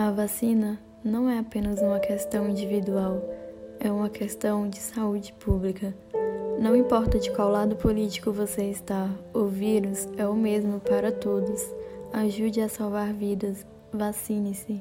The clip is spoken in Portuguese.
A vacina não é apenas uma questão individual, é uma questão de saúde pública. Não importa de qual lado político você está, o vírus é o mesmo para todos. Ajude a salvar vidas. Vacine-se.